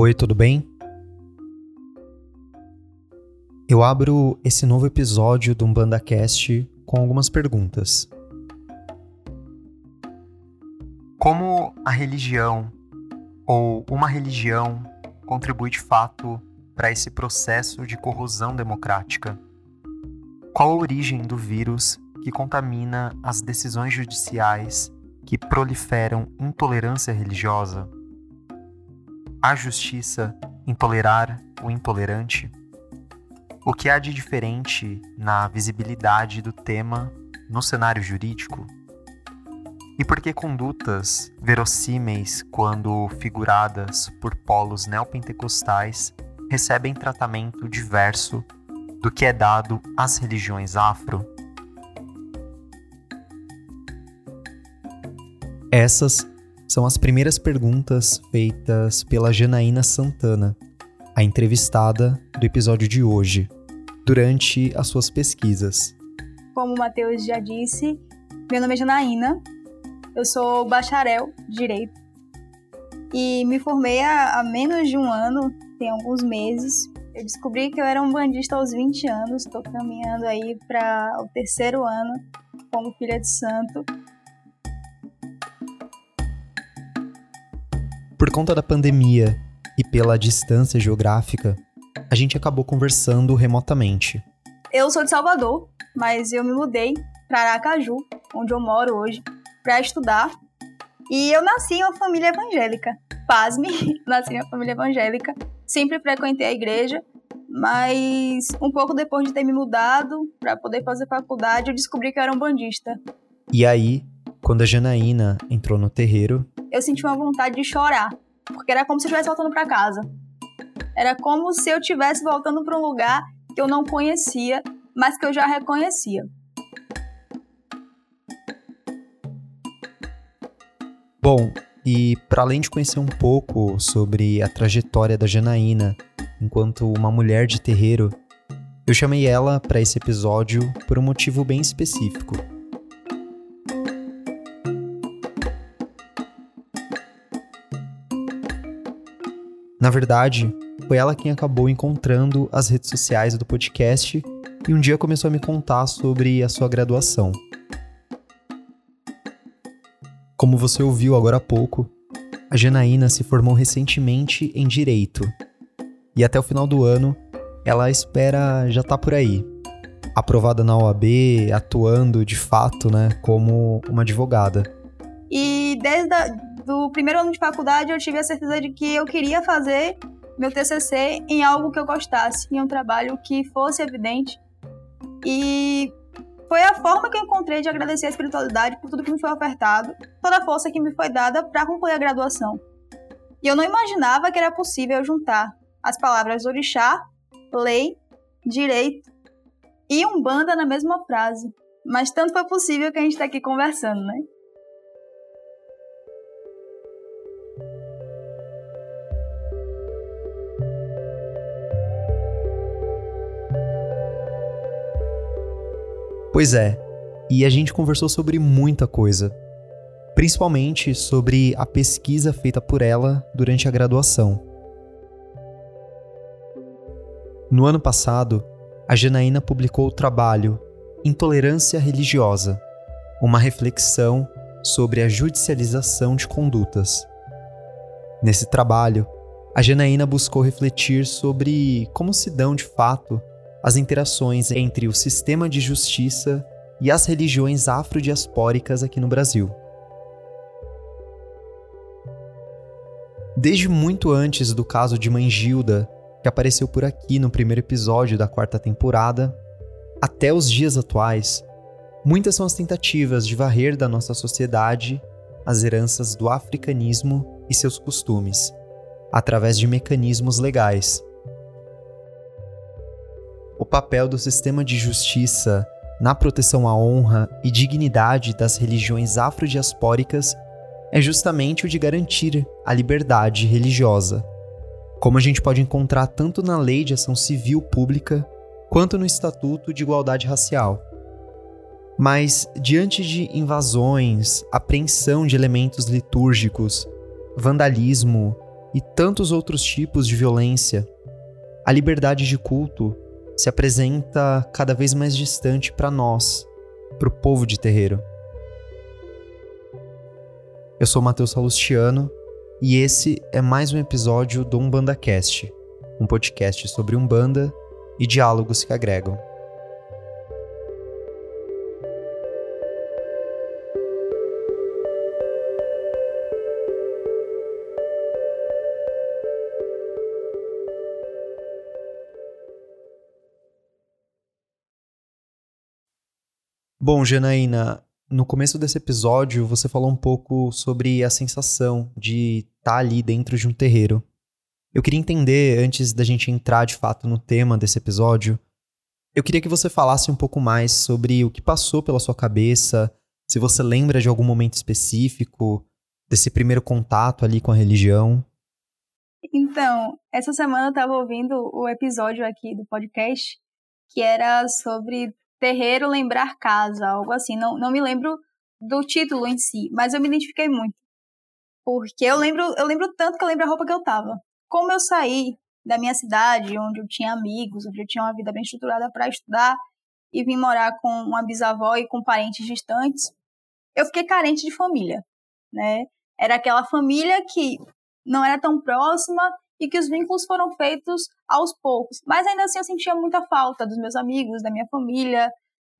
Oi, tudo bem? Eu abro esse novo episódio do UmbandaCast com algumas perguntas. Como a religião ou uma religião contribui de fato para esse processo de corrosão democrática? Qual a origem do vírus que contamina as decisões judiciais que proliferam intolerância religiosa? Há justiça em tolerar o intolerante? O que há de diferente na visibilidade do tema no cenário jurídico? E por que condutas verossímeis, quando figuradas por polos neopentecostais, recebem tratamento diverso do que é dado às religiões afro? Essas são as primeiras perguntas feitas pela Janaína Santana, a entrevistada do episódio de hoje, durante as suas pesquisas. Como o Matheus já disse, meu nome é Janaína, eu sou bacharel de Direito e me formei há, há menos de um ano, tem alguns meses. Eu descobri que eu era um bandista aos 20 anos, estou caminhando aí para o terceiro ano como filha de santo. Por conta da pandemia e pela distância geográfica, a gente acabou conversando remotamente. Eu sou de Salvador, mas eu me mudei para Aracaju, onde eu moro hoje, para estudar. E eu nasci em uma família evangélica. Pasme, nasci em uma família evangélica. Sempre frequentei a igreja, mas um pouco depois de ter me mudado para poder fazer faculdade, eu descobri que eu era um bandista. E aí, quando a Janaína entrou no terreiro, eu senti uma vontade de chorar, porque era como se eu estivesse voltando para casa. Era como se eu estivesse voltando para um lugar que eu não conhecia, mas que eu já reconhecia. Bom, e para além de conhecer um pouco sobre a trajetória da Janaína enquanto uma mulher de terreiro, eu chamei ela para esse episódio por um motivo bem específico. Na verdade, foi ela quem acabou encontrando as redes sociais do podcast e um dia começou a me contar sobre a sua graduação. Como você ouviu agora há pouco, a Janaína se formou recentemente em Direito e até o final do ano ela espera já estar tá por aí, aprovada na OAB, atuando de fato, né, como uma advogada. E desde o primeiro ano de faculdade eu tive a certeza de que eu queria fazer meu TCC em algo que eu gostasse, em um trabalho que fosse evidente. E foi a forma que eu encontrei de agradecer a espiritualidade por tudo que me foi ofertado, toda a força que me foi dada para concluir a graduação. E eu não imaginava que era possível juntar as palavras orixá, lei, direito e umbanda na mesma frase. Mas tanto foi possível que a gente está aqui conversando, né? Pois é, e a gente conversou sobre muita coisa, principalmente sobre a pesquisa feita por ela durante a graduação. No ano passado, a Janaína publicou o trabalho Intolerância Religiosa uma reflexão sobre a judicialização de condutas. Nesse trabalho, a Janaína buscou refletir sobre como se dão de fato as interações entre o sistema de justiça e as religiões afrodiaspóricas aqui no Brasil. Desde muito antes do caso de Mãe Gilda, que apareceu por aqui no primeiro episódio da quarta temporada, até os dias atuais, muitas são as tentativas de varrer da nossa sociedade as heranças do africanismo e seus costumes, através de mecanismos legais o papel do sistema de justiça na proteção à honra e dignidade das religiões afrodiaspóricas é justamente o de garantir a liberdade religiosa, como a gente pode encontrar tanto na Lei de Ação Civil Pública quanto no Estatuto de Igualdade Racial. Mas, diante de invasões, apreensão de elementos litúrgicos, vandalismo e tantos outros tipos de violência, a liberdade de culto se apresenta cada vez mais distante para nós, para o povo de terreiro. Eu sou Matheus Salustiano e esse é mais um episódio do Umbanda Cast, um podcast sobre Umbanda e diálogos que agregam. Bom, Janaína, no começo desse episódio você falou um pouco sobre a sensação de estar tá ali dentro de um terreiro. Eu queria entender, antes da gente entrar de fato no tema desse episódio, eu queria que você falasse um pouco mais sobre o que passou pela sua cabeça, se você lembra de algum momento específico, desse primeiro contato ali com a religião. Então, essa semana eu estava ouvindo o episódio aqui do podcast que era sobre terreiro lembrar casa, algo assim. Não, não me lembro do título em si, mas eu me identifiquei muito. Porque eu lembro, eu lembro tanto que eu lembro a roupa que eu tava. Como eu saí da minha cidade, onde eu tinha amigos, onde eu tinha uma vida bem estruturada para estudar, e vim morar com uma bisavó e com parentes distantes, eu fiquei carente de família, né? Era aquela família que não era tão próxima e que os vínculos foram feitos aos poucos. Mas ainda assim eu sentia muita falta dos meus amigos, da minha família,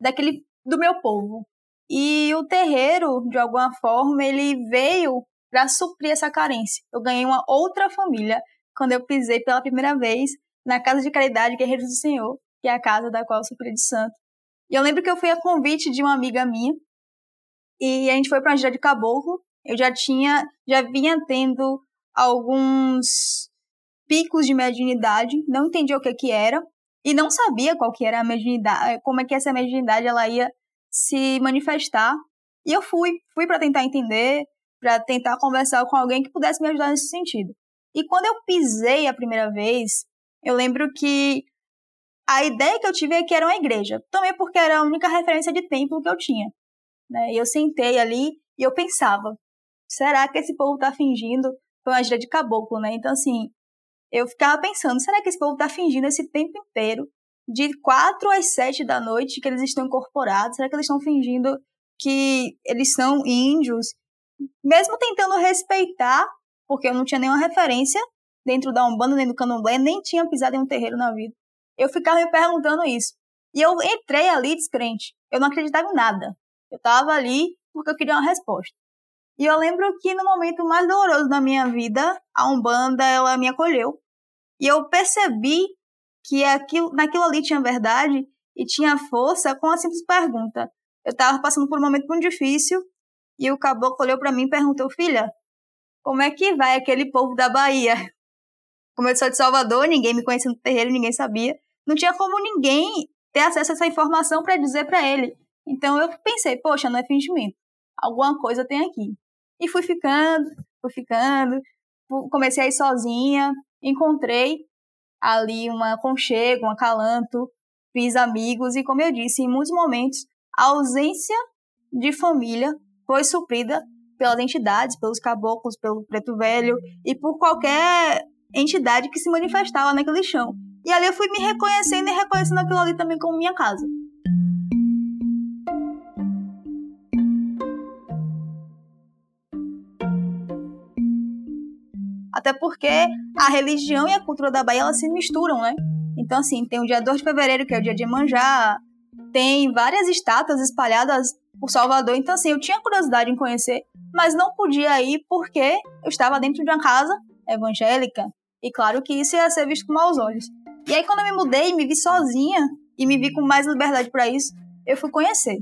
daquele do meu povo. E o terreiro, de alguma forma, ele veio para suprir essa carência. Eu ganhei uma outra família quando eu pisei pela primeira vez na Casa de Caridade Guerreiros do Senhor, que é a casa da qual eu sou filha de santo. E eu lembro que eu fui a convite de uma amiga minha, e a gente foi para uma gira de caboclo. Eu já tinha, já vinha tendo alguns picos de mediunidade, não entendia o que que era e não sabia qual que era a mediunidade, como é que essa mediunidade ela ia se manifestar. E eu fui, fui para tentar entender, para tentar conversar com alguém que pudesse me ajudar nesse sentido. E quando eu pisei a primeira vez, eu lembro que a ideia que eu tive é que era uma igreja, também porque era a única referência de templo que eu tinha. Né? E eu sentei ali e eu pensava, será que esse povo está fingindo? Foi uma gira de caboclo, né? Então, assim, eu ficava pensando, será que esse povo está fingindo esse tempo inteiro, de quatro às sete da noite, que eles estão incorporados? Será que eles estão fingindo que eles são índios? Mesmo tentando respeitar, porque eu não tinha nenhuma referência dentro da Umbanda, nem do Candomblé, nem tinha pisado em um terreiro na vida. Eu ficava me perguntando isso. E eu entrei ali descrente. Eu não acreditava em nada. Eu estava ali porque eu queria uma resposta. E eu lembro que no momento mais doloroso da minha vida, a Umbanda, ela me acolheu. E eu percebi que aquilo, naquilo ali tinha verdade e tinha força com a simples pergunta. Eu estava passando por um momento muito difícil e o caboclo olhou para mim e perguntou: Filha, como é que vai aquele povo da Bahia? Como eu sou de Salvador, ninguém me conhecia no terreiro, ninguém sabia. Não tinha como ninguém ter acesso a essa informação para dizer para ele. Então eu pensei: Poxa, não é fingimento. Alguma coisa tem aqui. E fui ficando, fui ficando, comecei a ir sozinha, encontrei ali uma aconchego, um acalanto, fiz amigos e, como eu disse, em muitos momentos, a ausência de família foi suprida pelas entidades, pelos caboclos, pelo preto velho e por qualquer entidade que se manifestava naquele chão. E ali eu fui me reconhecendo e reconhecendo aquilo ali também como minha casa. Até porque a religião e a cultura da Bahia elas se misturam, né? Então, assim, tem o dia 2 de fevereiro, que é o dia de Manjá, tem várias estátuas espalhadas por Salvador. Então, assim, eu tinha curiosidade em conhecer, mas não podia ir porque eu estava dentro de uma casa evangélica. E claro que isso ia ser visto com maus olhos. E aí, quando eu me mudei, me vi sozinha e me vi com mais liberdade para isso, eu fui conhecer.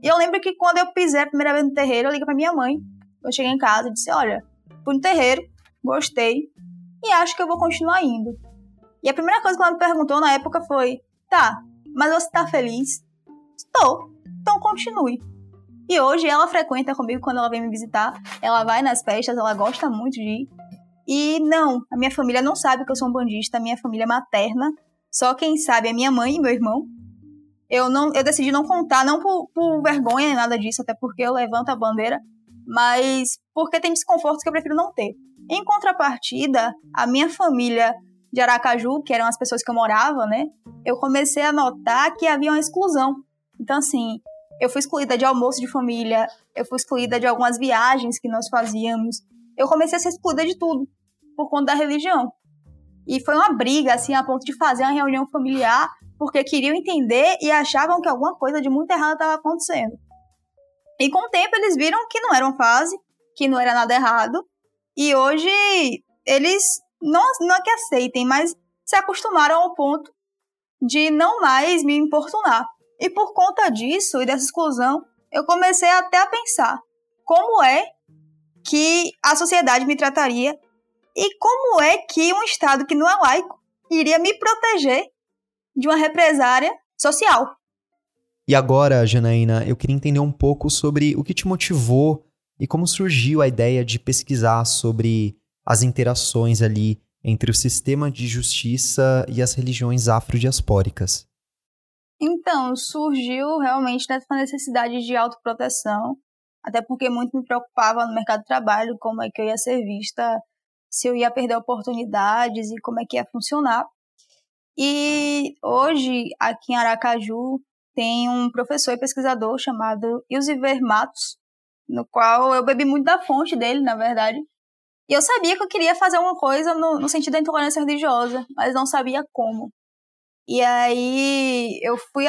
E eu lembro que quando eu pisei a primeira vez no terreiro, eu liguei pra minha mãe. Eu cheguei em casa e disse: Olha, fui no terreiro, gostei e acho que eu vou continuar indo. E a primeira coisa que ela me perguntou na época foi: tá, mas você tá feliz? Estou, então continue. E hoje ela frequenta comigo quando ela vem me visitar, ela vai nas festas, ela gosta muito de ir. E não, a minha família não sabe que eu sou um bandista, a minha família materna, só quem sabe é minha mãe e meu irmão. Eu não, eu decidi não contar, não por, por vergonha nem nada disso, até porque eu levanto a bandeira, mas porque tem desconfortos que eu prefiro não ter. Em contrapartida, a minha família de Aracaju, que eram as pessoas que eu morava, né? Eu comecei a notar que havia uma exclusão. Então, assim, eu fui excluída de almoço de família, eu fui excluída de algumas viagens que nós fazíamos. Eu comecei a ser excluída de tudo, por conta da religião. E foi uma briga, assim, a ponto de fazer uma reunião familiar, porque queriam entender e achavam que alguma coisa de muito errado estava acontecendo. E com o tempo eles viram que não era uma fase, que não era nada errado, e hoje eles não, não é que aceitem, mas se acostumaram ao ponto de não mais me importunar. E por conta disso e dessa exclusão, eu comecei até a pensar como é que a sociedade me trataria e como é que um Estado que não é laico iria me proteger de uma represária social. E agora, Janaína, eu queria entender um pouco sobre o que te motivou e como surgiu a ideia de pesquisar sobre as interações ali entre o sistema de justiça e as religiões afrodiaspóricas. Então, surgiu realmente dessa necessidade de autoproteção, até porque muito me preocupava no mercado de trabalho como é que eu ia ser vista, se eu ia perder oportunidades e como é que ia funcionar. E hoje, aqui em Aracaju, tem um professor e pesquisador chamado Ilziver Matos, no qual eu bebi muito da fonte dele, na verdade. E eu sabia que eu queria fazer uma coisa no, no sentido da intolerância religiosa, mas não sabia como. E aí eu fui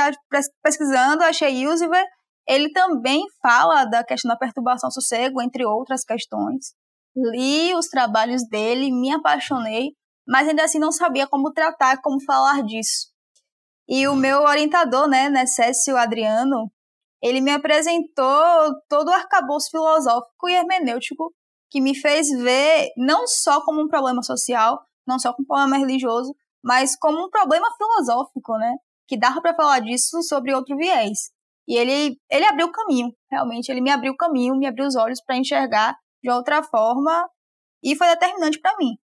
pesquisando, achei Ilziver. Ele também fala da questão da perturbação sossego, entre outras questões. Li os trabalhos dele, me apaixonei, mas ainda assim não sabia como tratar, como falar disso. E o meu orientador, né, Necessio Adriano, ele me apresentou todo o arcabouço filosófico e hermenêutico que me fez ver não só como um problema social, não só como um problema religioso, mas como um problema filosófico, né? Que dava para falar disso sobre outro viés. E ele, ele abriu o caminho, realmente. Ele me abriu o caminho, me abriu os olhos para enxergar de outra forma e foi determinante para mim.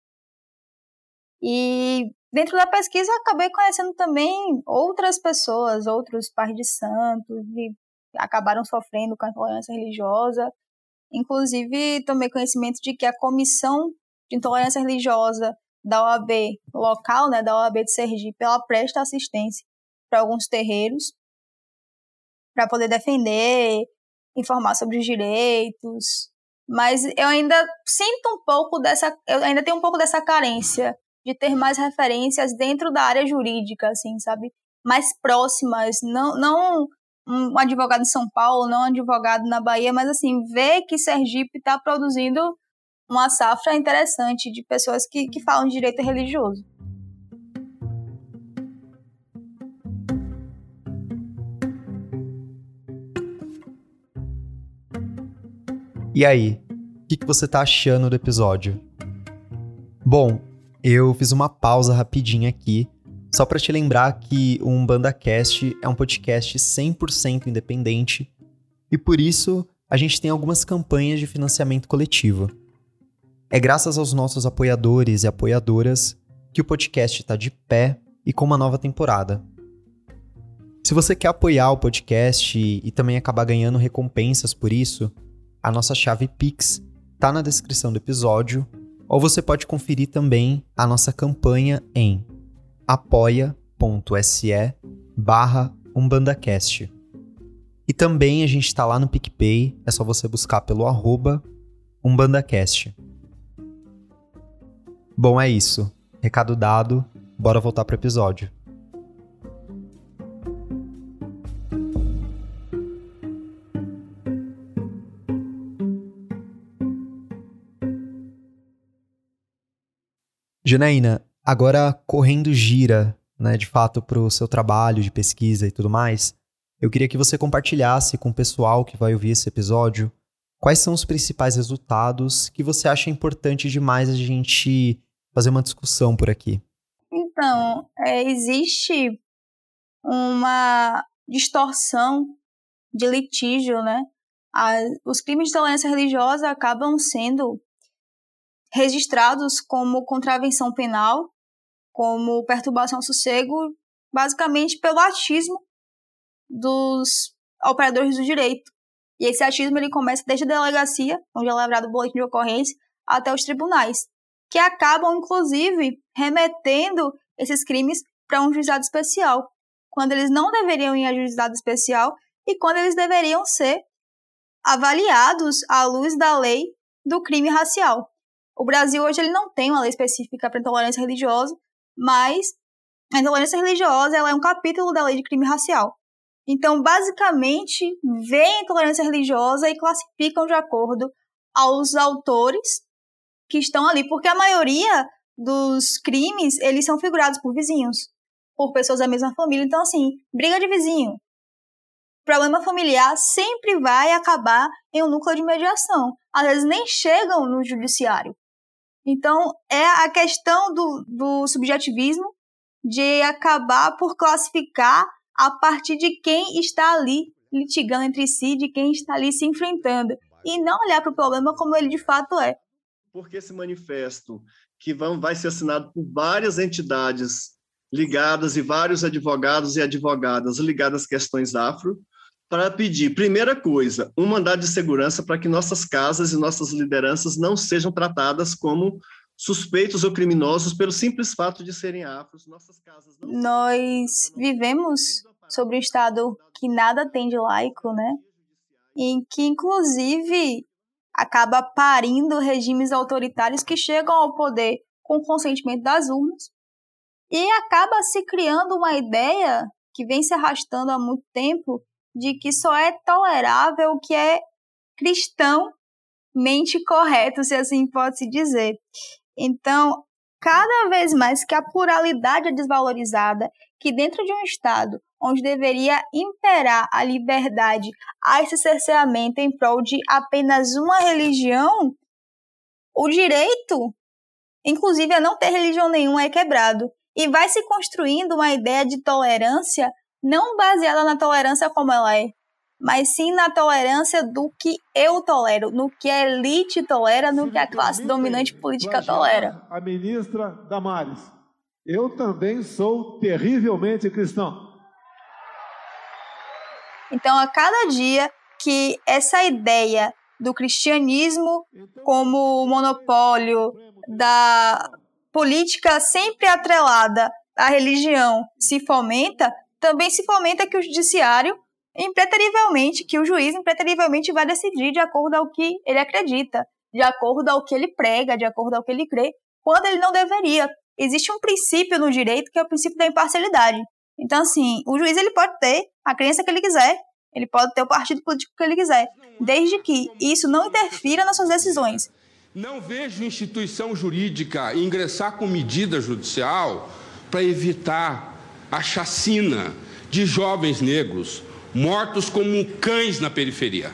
E dentro da pesquisa acabei conhecendo também outras pessoas, outros pais de santos, que acabaram sofrendo com a intolerância religiosa. Inclusive, tomei conhecimento de que a comissão de intolerância religiosa da OAB local, né, da OAB de Sergipe, ela presta assistência para alguns terreiros para poder defender, informar sobre os direitos. Mas eu ainda sinto um pouco dessa, eu ainda tenho um pouco dessa carência de ter mais referências dentro da área jurídica, assim, sabe? Mais próximas, não, não um advogado em São Paulo, não um advogado na Bahia, mas assim, ver que Sergipe está produzindo uma safra interessante de pessoas que, que falam de direito religioso. E aí, o que, que você tá achando do episódio? Bom, eu fiz uma pausa rapidinha aqui, só para te lembrar que o UmbandaCast é um podcast 100% independente e por isso a gente tem algumas campanhas de financiamento coletivo. É graças aos nossos apoiadores e apoiadoras que o podcast está de pé e com uma nova temporada. Se você quer apoiar o podcast e, também acabar ganhando recompensas por isso, a nossa chave Pix está na descrição do episódio, ou você pode conferir também a nossa campanha em apoia.se barra umbandacast. E também a gente está lá no PicPay, é só você buscar pelo arroba umbandacast. Bom, é isso. Recado dado, bora voltar pro episódio. Janaína, agora correndo gira, né, de fato, para o seu trabalho de pesquisa e tudo mais, eu queria que você compartilhasse com o pessoal que vai ouvir esse episódio quais são os principais resultados que você acha importante demais a gente fazer uma discussão por aqui. Então, é, existe uma distorção de litígio, né? os crimes de tolerância religiosa acabam sendo registrados como contravenção penal, como perturbação ao sossego, basicamente pelo atismo dos operadores do direito. E esse achismo ele começa desde a delegacia, onde é lavrado o boletim de ocorrência, até os tribunais, que acabam, inclusive, remetendo esses crimes para um juizado especial, quando eles não deveriam ir a juizado especial e quando eles deveriam ser avaliados à luz da lei do crime racial. O Brasil hoje ele não tem uma lei específica para intolerância religiosa, mas a intolerância religiosa ela é um capítulo da lei de crime racial. Então, basicamente, veem a intolerância religiosa e classificam de acordo aos autores que estão ali, porque a maioria dos crimes, eles são figurados por vizinhos, por pessoas da mesma família. Então, assim, briga de vizinho, problema familiar sempre vai acabar em um núcleo de mediação. Às vezes nem chegam no judiciário. Então, é a questão do, do subjetivismo de acabar por classificar a partir de quem está ali litigando entre si, de quem está ali se enfrentando, e não olhar para o problema como ele de fato é. Porque esse manifesto, que vai ser assinado por várias entidades ligadas e vários advogados e advogadas ligadas às questões afro, para pedir, primeira coisa, um mandado de segurança para que nossas casas e nossas lideranças não sejam tratadas como suspeitos ou criminosos pelo simples fato de serem afros. Nossas casas não Nós vivemos sobre um Estado que nada tem de laico, né? Em que, inclusive, acaba parindo regimes autoritários que chegam ao poder com consentimento das urnas e acaba se criando uma ideia que vem se arrastando há muito tempo de que só é tolerável o que é cristão mente correto, se assim pode se dizer. Então, cada vez mais que a pluralidade é desvalorizada, que dentro de um Estado onde deveria imperar a liberdade, há esse cerceamento em prol de apenas uma religião, o direito, inclusive a não ter religião nenhuma, é quebrado. E vai se construindo uma ideia de tolerância não baseada na tolerância como ela é, mas sim na tolerância do que eu tolero, no que a elite tolera, no que a classe dominante política tolera. A ministra Damares, eu também sou terrivelmente cristão. Então, a cada dia que essa ideia do cristianismo como monopólio da política sempre atrelada à religião se fomenta, também se fomenta que o judiciário, impreterivelmente, que o juiz impreterivelmente vai decidir de acordo ao que ele acredita, de acordo ao que ele prega, de acordo ao que ele crê, quando ele não deveria. Existe um princípio no direito que é o princípio da imparcialidade. Então, assim, o juiz ele pode ter a crença que ele quiser, ele pode ter o partido político que ele quiser, desde que isso não interfira nas suas decisões. Não vejo instituição jurídica ingressar com medida judicial para evitar a chacina de jovens negros mortos como cães na periferia.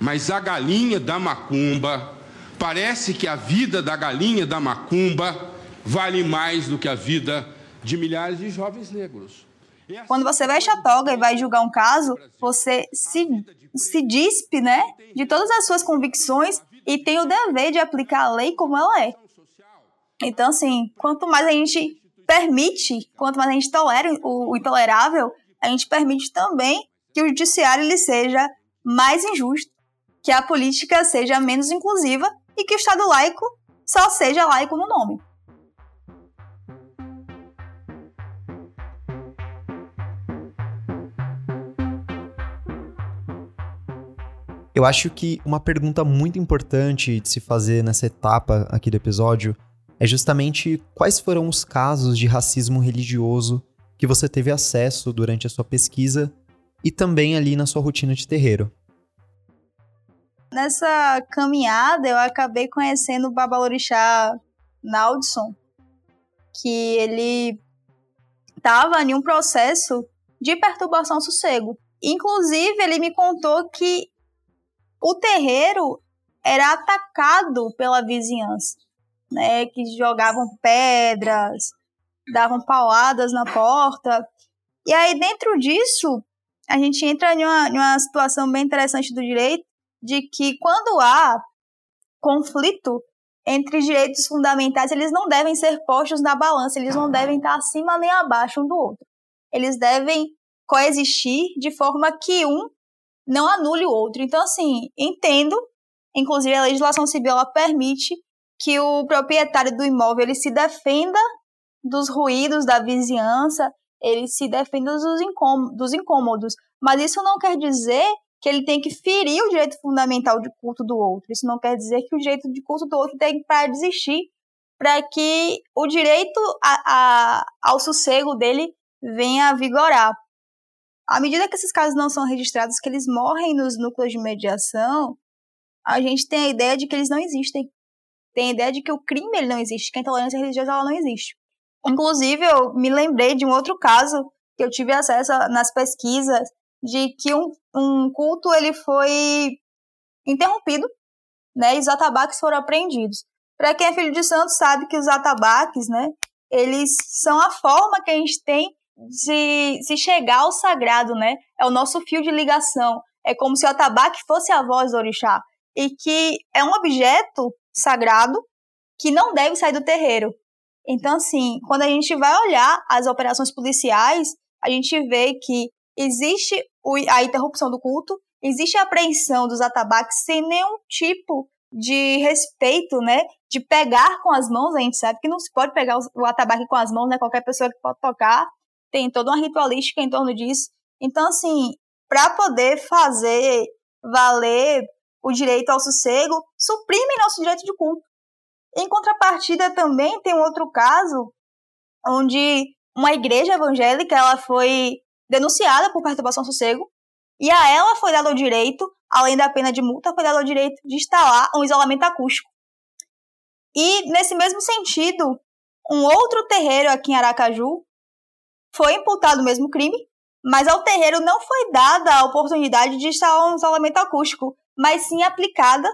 Mas a galinha da macumba, parece que a vida da galinha da macumba vale mais do que a vida de milhares de jovens negros. Quando você veste a toga e vai julgar um caso, você se, se dispe né, de todas as suas convicções e tem o dever de aplicar a lei como ela é. Então, assim, quanto mais a gente permite, quanto mais a gente tolera o, o intolerável, a gente permite também que o judiciário ele seja mais injusto, que a política seja menos inclusiva e que o Estado laico só seja laico no nome. Eu acho que uma pergunta muito importante de se fazer nessa etapa aqui do episódio é justamente quais foram os casos de racismo religioso que você teve acesso durante a sua pesquisa e também ali na sua rotina de terreiro. Nessa caminhada, eu acabei conhecendo o Babalorixá Naldson, que ele estava em um processo de perturbação sossego. Inclusive, ele me contou que o terreiro era atacado pela vizinhança né, que jogavam pedras, davam pauladas na porta. E aí, dentro disso, a gente entra em uma, em uma situação bem interessante do direito, de que quando há conflito entre direitos fundamentais, eles não devem ser postos na balança, eles não devem estar acima nem abaixo um do outro. Eles devem coexistir de forma que um não anule o outro. Então, assim, entendo, inclusive a legislação civil ela permite que o proprietário do imóvel ele se defenda dos ruídos da vizinhança, ele se defenda dos, incômodos, dos incômodos. Mas isso não quer dizer que ele tem que ferir o direito fundamental de culto do outro. Isso não quer dizer que o direito de culto do outro tem que desistir para que o direito a, a, ao sossego dele venha a vigorar. À medida que esses casos não são registrados, que eles morrem nos núcleos de mediação, a gente tem a ideia de que eles não existem. Tem a ideia de que o crime ele não existe, que a intolerância religiosa ela não existe. Inclusive, eu me lembrei de um outro caso que eu tive acesso nas pesquisas de que um, um culto ele foi interrompido, né, e os atabaques foram apreendidos. Para quem é filho de santo sabe que os atabaques, né, eles são a forma que a gente tem de se chegar ao sagrado, né? É o nosso fio de ligação. É como se o atabaque fosse a voz do orixá e que é um objeto sagrado que não deve sair do terreiro. Então, assim, quando a gente vai olhar as operações policiais, a gente vê que existe a interrupção do culto, existe a apreensão dos atabaques sem nenhum tipo de respeito, né? De pegar com as mãos, a gente sabe que não se pode pegar o atabaque com as mãos, né? Qualquer pessoa que pode tocar, tem toda uma ritualística em torno disso. Então, assim, para poder fazer valer o direito ao sossego, suprime nosso direito de culto. Em contrapartida, também tem um outro caso onde uma igreja evangélica ela foi denunciada por perturbação ao sossego, e a ela foi dado o direito, além da pena de multa, foi dado o direito de instalar um isolamento acústico. E, nesse mesmo sentido, um outro terreiro aqui em Aracaju foi imputado o mesmo crime, mas ao terreiro não foi dada a oportunidade de instalar um isolamento acústico, mas sim aplicada,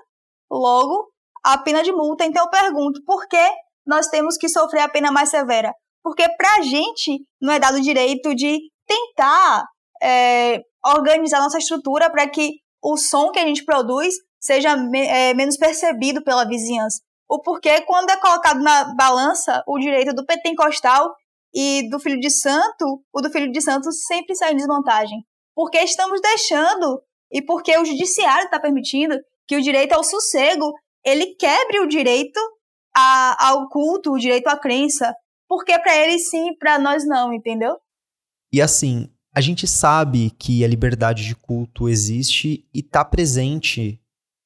logo, a pena de multa. Então eu pergunto, por que nós temos que sofrer a pena mais severa? Porque para a gente não é dado o direito de tentar é, organizar nossa estrutura para que o som que a gente produz seja me, é, menos percebido pela vizinhança. O porquê, quando é colocado na balança o direito do pentecostal e do filho de santo, o do filho de santo sempre sai em desvantagem. Porque estamos deixando e porque o judiciário está permitindo que o direito ao sossego ele quebre o direito a, ao culto, o direito à crença. Porque para ele sim, para nós não, entendeu? E assim, a gente sabe que a liberdade de culto existe e está presente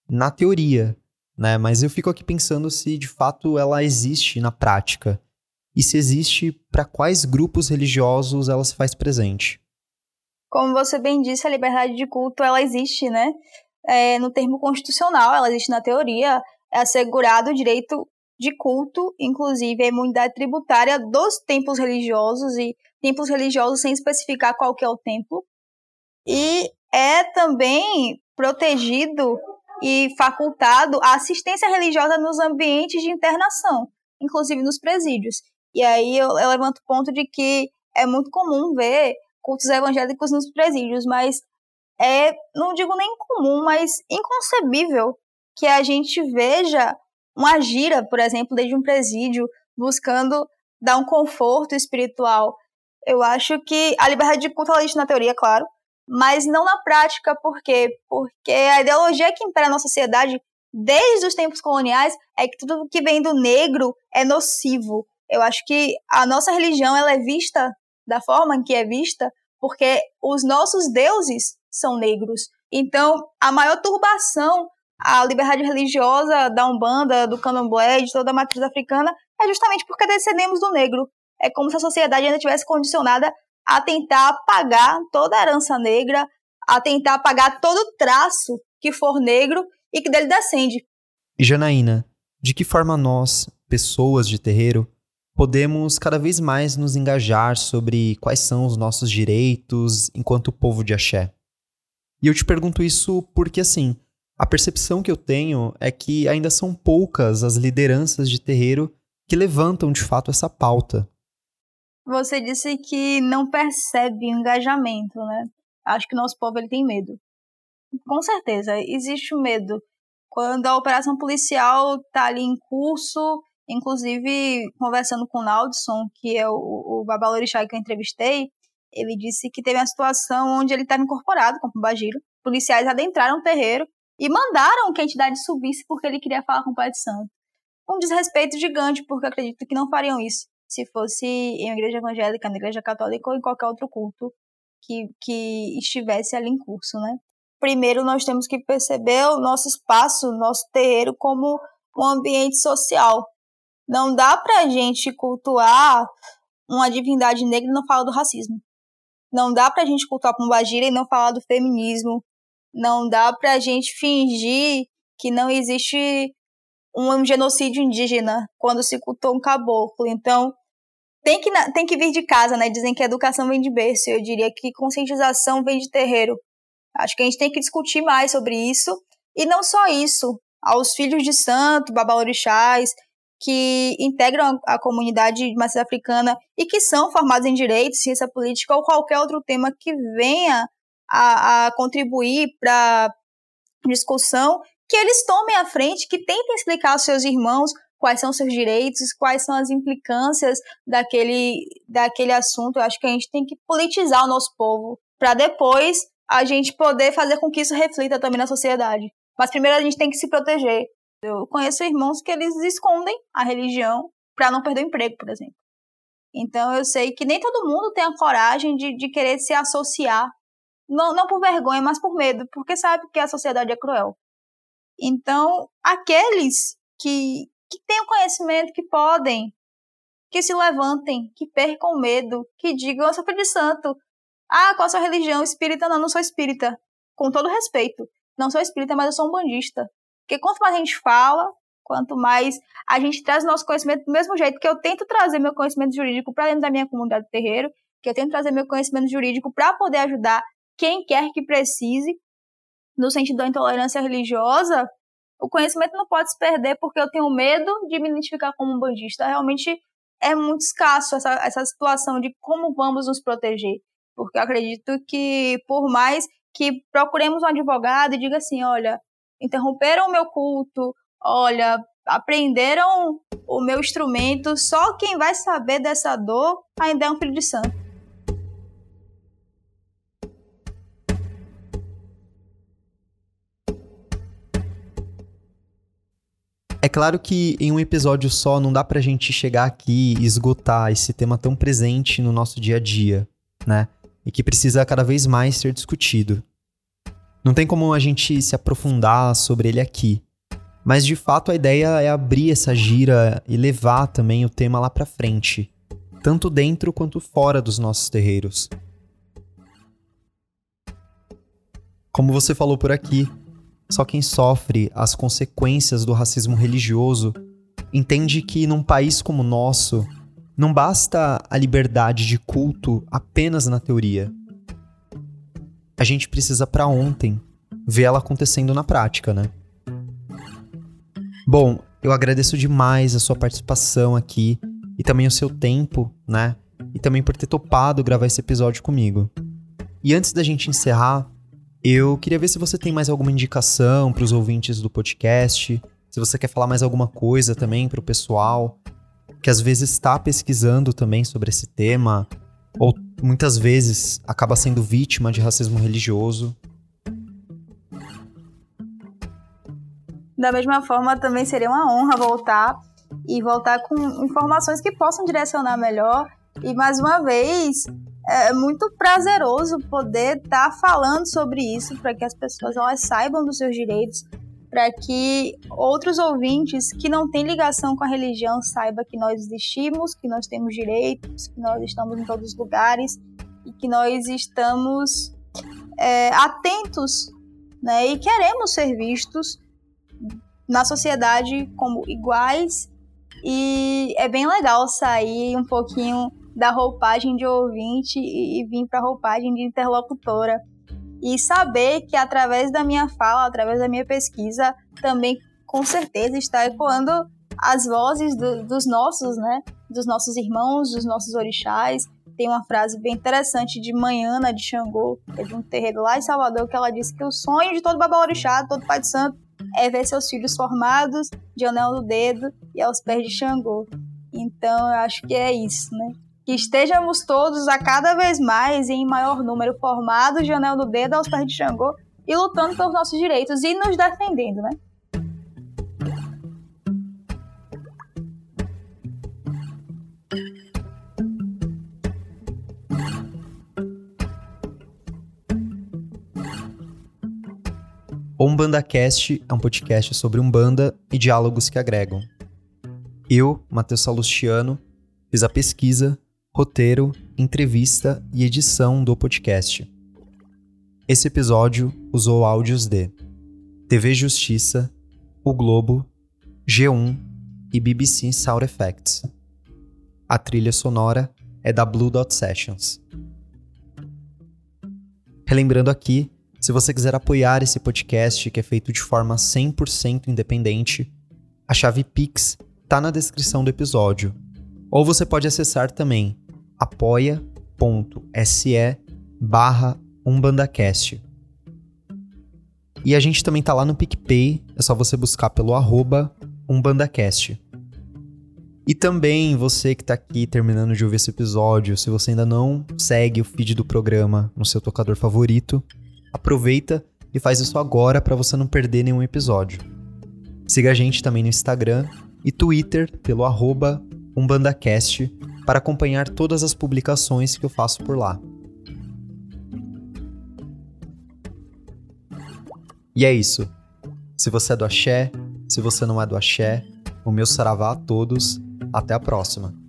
na teoria, né? Mas eu fico aqui pensando se de fato ela existe na prática. E se existe, para quais grupos religiosos ela se faz presente? Como você bem disse, a liberdade de culto ela existe, né? É, no termo constitucional, ela existe na teoria, é assegurado o direito de culto, inclusive a imunidade tributária dos templos religiosos e templos religiosos sem especificar qual que é o templo. E é também protegido e facultado a assistência religiosa nos ambientes de internação, inclusive nos presídios. E aí eu, eu levanto o ponto de que é muito comum ver cultos evangélicos nos presídios, mas é, não digo nem comum, mas inconcebível que a gente veja uma gira, por exemplo, desde um presídio, buscando dar um conforto espiritual eu acho que a liberdade de culto existe na teoria, claro, mas não na prática, por quê? Porque a ideologia que impera na sociedade desde os tempos coloniais é que tudo que vem do negro é nocivo. Eu acho que a nossa religião ela é vista da forma que é vista porque os nossos deuses são negros. Então, a maior turbação à liberdade religiosa da Umbanda, do Candomblé, de toda a matriz africana, é justamente porque descendemos do negro é como se a sociedade ainda tivesse condicionada a tentar apagar toda a herança negra, a tentar apagar todo traço que for negro e que dele descende. Janaína, de que forma nós, pessoas de terreiro, podemos cada vez mais nos engajar sobre quais são os nossos direitos enquanto povo de axé? E eu te pergunto isso porque, assim, a percepção que eu tenho é que ainda são poucas as lideranças de terreiro que levantam de fato essa pauta. Você disse que não percebe o engajamento, né? Acho que o nosso povo ele tem medo. Com certeza, existe o medo. Quando a operação policial está ali em curso, inclusive conversando com o Naldson, que é o, o babalorixá que eu entrevistei, ele disse que teve uma situação onde ele estava incorporado como Bagiro, policiais adentraram o terreiro e mandaram que a entidade subisse porque ele queria falar com o Pai de Santo. Um desrespeito gigante, porque acredito que não fariam isso se fosse em uma igreja evangélica, na igreja católica ou em qualquer outro culto que, que estivesse ali em curso, né? Primeiro, nós temos que perceber o nosso espaço, o nosso terreiro como um ambiente social. Não dá pra gente cultuar uma divindade negra e não falar do racismo. Não dá pra gente cultuar Pombagira e não falar do feminismo. Não dá pra gente fingir que não existe um genocídio indígena quando se cultou um caboclo. Então, tem que, tem que vir de casa, né? Dizem que educação vem de berço. Eu diria que conscientização vem de terreiro. Acho que a gente tem que discutir mais sobre isso. E não só isso. Aos filhos de santo, babalorixás, que integram a comunidade de matriz africana e que são formados em direito, ciência política ou qualquer outro tema que venha a, a contribuir para discussão, que eles tomem a frente, que tentem explicar aos seus irmãos quais são seus direitos, quais são as implicâncias daquele, daquele assunto. Eu acho que a gente tem que politizar o nosso povo para depois a gente poder fazer com que isso reflita também na sociedade. Mas primeiro a gente tem que se proteger. Eu conheço irmãos que eles escondem a religião para não perder o emprego, por exemplo. Então eu sei que nem todo mundo tem a coragem de, de querer se associar, não, não por vergonha, mas por medo, porque sabe que a sociedade é cruel. Então, aqueles que, que tenham conhecimento, que podem, que se levantem, que percam o medo, que digam, eu sou filho de santo. Ah, qual a sua religião? Espírita? Não, não sou espírita. Com todo respeito. Não sou espírita, mas eu sou um bandista. Porque quanto mais a gente fala, quanto mais a gente traz o nosso conhecimento do mesmo jeito que eu tento trazer meu conhecimento jurídico para dentro da minha comunidade de terreiro, que eu tento trazer meu conhecimento jurídico para poder ajudar quem quer que precise, no sentido da intolerância religiosa, o conhecimento não pode se perder porque eu tenho medo de me identificar como um bandista. Realmente é muito escasso essa, essa situação de como vamos nos proteger. Porque eu acredito que, por mais que procuremos um advogado e diga assim: olha, interromperam o meu culto, olha, aprenderam o meu instrumento, só quem vai saber dessa dor ainda é um filho de santo. É claro que em um episódio só não dá pra gente chegar aqui e esgotar esse tema tão presente no nosso dia a dia, né? E que precisa cada vez mais ser discutido. Não tem como a gente se aprofundar sobre ele aqui. Mas de fato a ideia é abrir essa gira e levar também o tema lá pra frente, tanto dentro quanto fora dos nossos terreiros. Como você falou por aqui, só quem sofre as consequências do racismo religioso entende que num país como o nosso, não basta a liberdade de culto apenas na teoria. A gente precisa para ontem ver ela acontecendo na prática, né? Bom, eu agradeço demais a sua participação aqui e também o seu tempo, né? E também por ter topado gravar esse episódio comigo. E antes da gente encerrar, eu queria ver se você tem mais alguma indicação para os ouvintes do podcast, se você quer falar mais alguma coisa também para o pessoal que às vezes está pesquisando também sobre esse tema ou muitas vezes acaba sendo vítima de racismo religioso. Da mesma forma, também seria uma honra voltar e voltar com informações que possam direcionar melhor. E mais uma vez, é muito prazeroso poder estar tá falando sobre isso para que as pessoas elas saibam dos seus direitos, para que outros ouvintes que não têm ligação com a religião saibam que nós existimos, que nós temos direitos, que nós estamos em todos os lugares e que nós estamos é, atentos né, e queremos ser vistos na sociedade como iguais e é bem legal sair um pouquinho da roupagem de ouvinte e, e vir para a roupagem de interlocutora. E saber que através da minha fala, através da minha pesquisa, também com certeza está ecoando as vozes do, dos nossos, né? Dos nossos irmãos, dos nossos orixás. Tem uma frase bem interessante de Manhana de Xangô, que é de um terreiro lá em Salvador, que ela disse que o sonho de todo babalorixá, todo pai de santo, é ver seus filhos formados de anel no dedo e aos pés de Xangô. Então, eu acho que é isso, né? Que estejamos todos a cada vez mais em maior número formados de anel no dedo aos pés de Xangô e lutando pelos nossos direitos e nos defendendo, né? O UmbandaCast é um podcast sobre Umbanda e diálogos que agregam. Eu, Matheus Salustiano, fiz a pesquisa, roteiro, entrevista e edição do podcast. Esse episódio usou áudios de TV Justiça, O Globo, G1 e BBC Sound Effects. A trilha sonora é da Blue Dot Sessions. Relembrando aqui se você quiser apoiar esse podcast, que é feito de forma 100% independente, a chave Pix está na descrição do episódio. Ou você pode acessar também apoia.se barra umbandacast. E a gente também tá lá no PicPay, é só você buscar pelo arroba umbandacast. E também você que está aqui terminando de ouvir esse episódio, se você ainda não segue o feed do programa no seu tocador favorito, Aproveita e faz isso agora para você não perder nenhum episódio. Siga a gente também no Instagram e Twitter pelo arroba UmbandaCast para acompanhar todas as publicações que eu faço por lá. E é isso. Se você é do axé, se você não é do axé, o meu saravá a todos. Até a próxima.